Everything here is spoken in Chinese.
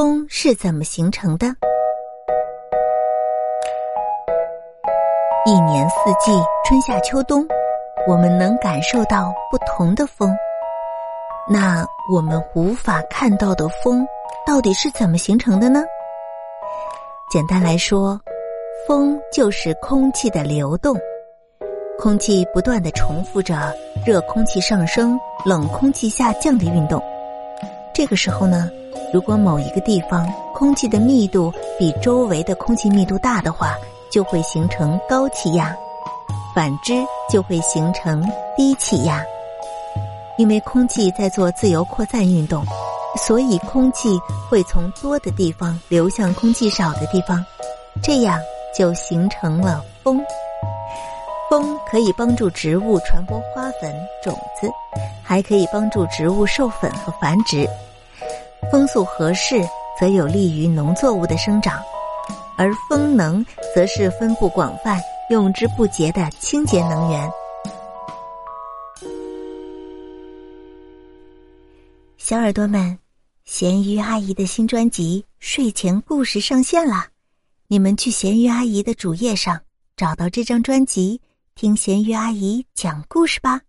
风是怎么形成的？一年四季，春夏秋冬，我们能感受到不同的风。那我们无法看到的风，到底是怎么形成的呢？简单来说，风就是空气的流动，空气不断的重复着热空气上升、冷空气下降的运动。这个时候呢？如果某一个地方空气的密度比周围的空气密度大的话，就会形成高气压；反之就会形成低气压。因为空气在做自由扩散运动，所以空气会从多的地方流向空气少的地方，这样就形成了风。风可以帮助植物传播花粉、种子，还可以帮助植物授粉和繁殖。风速合适，则有利于农作物的生长；而风能，则是分布广泛、用之不竭的清洁能源。小耳朵们，咸鱼阿姨的新专辑《睡前故事》上线了，你们去咸鱼阿姨的主页上找到这张专辑，听咸鱼阿姨讲故事吧。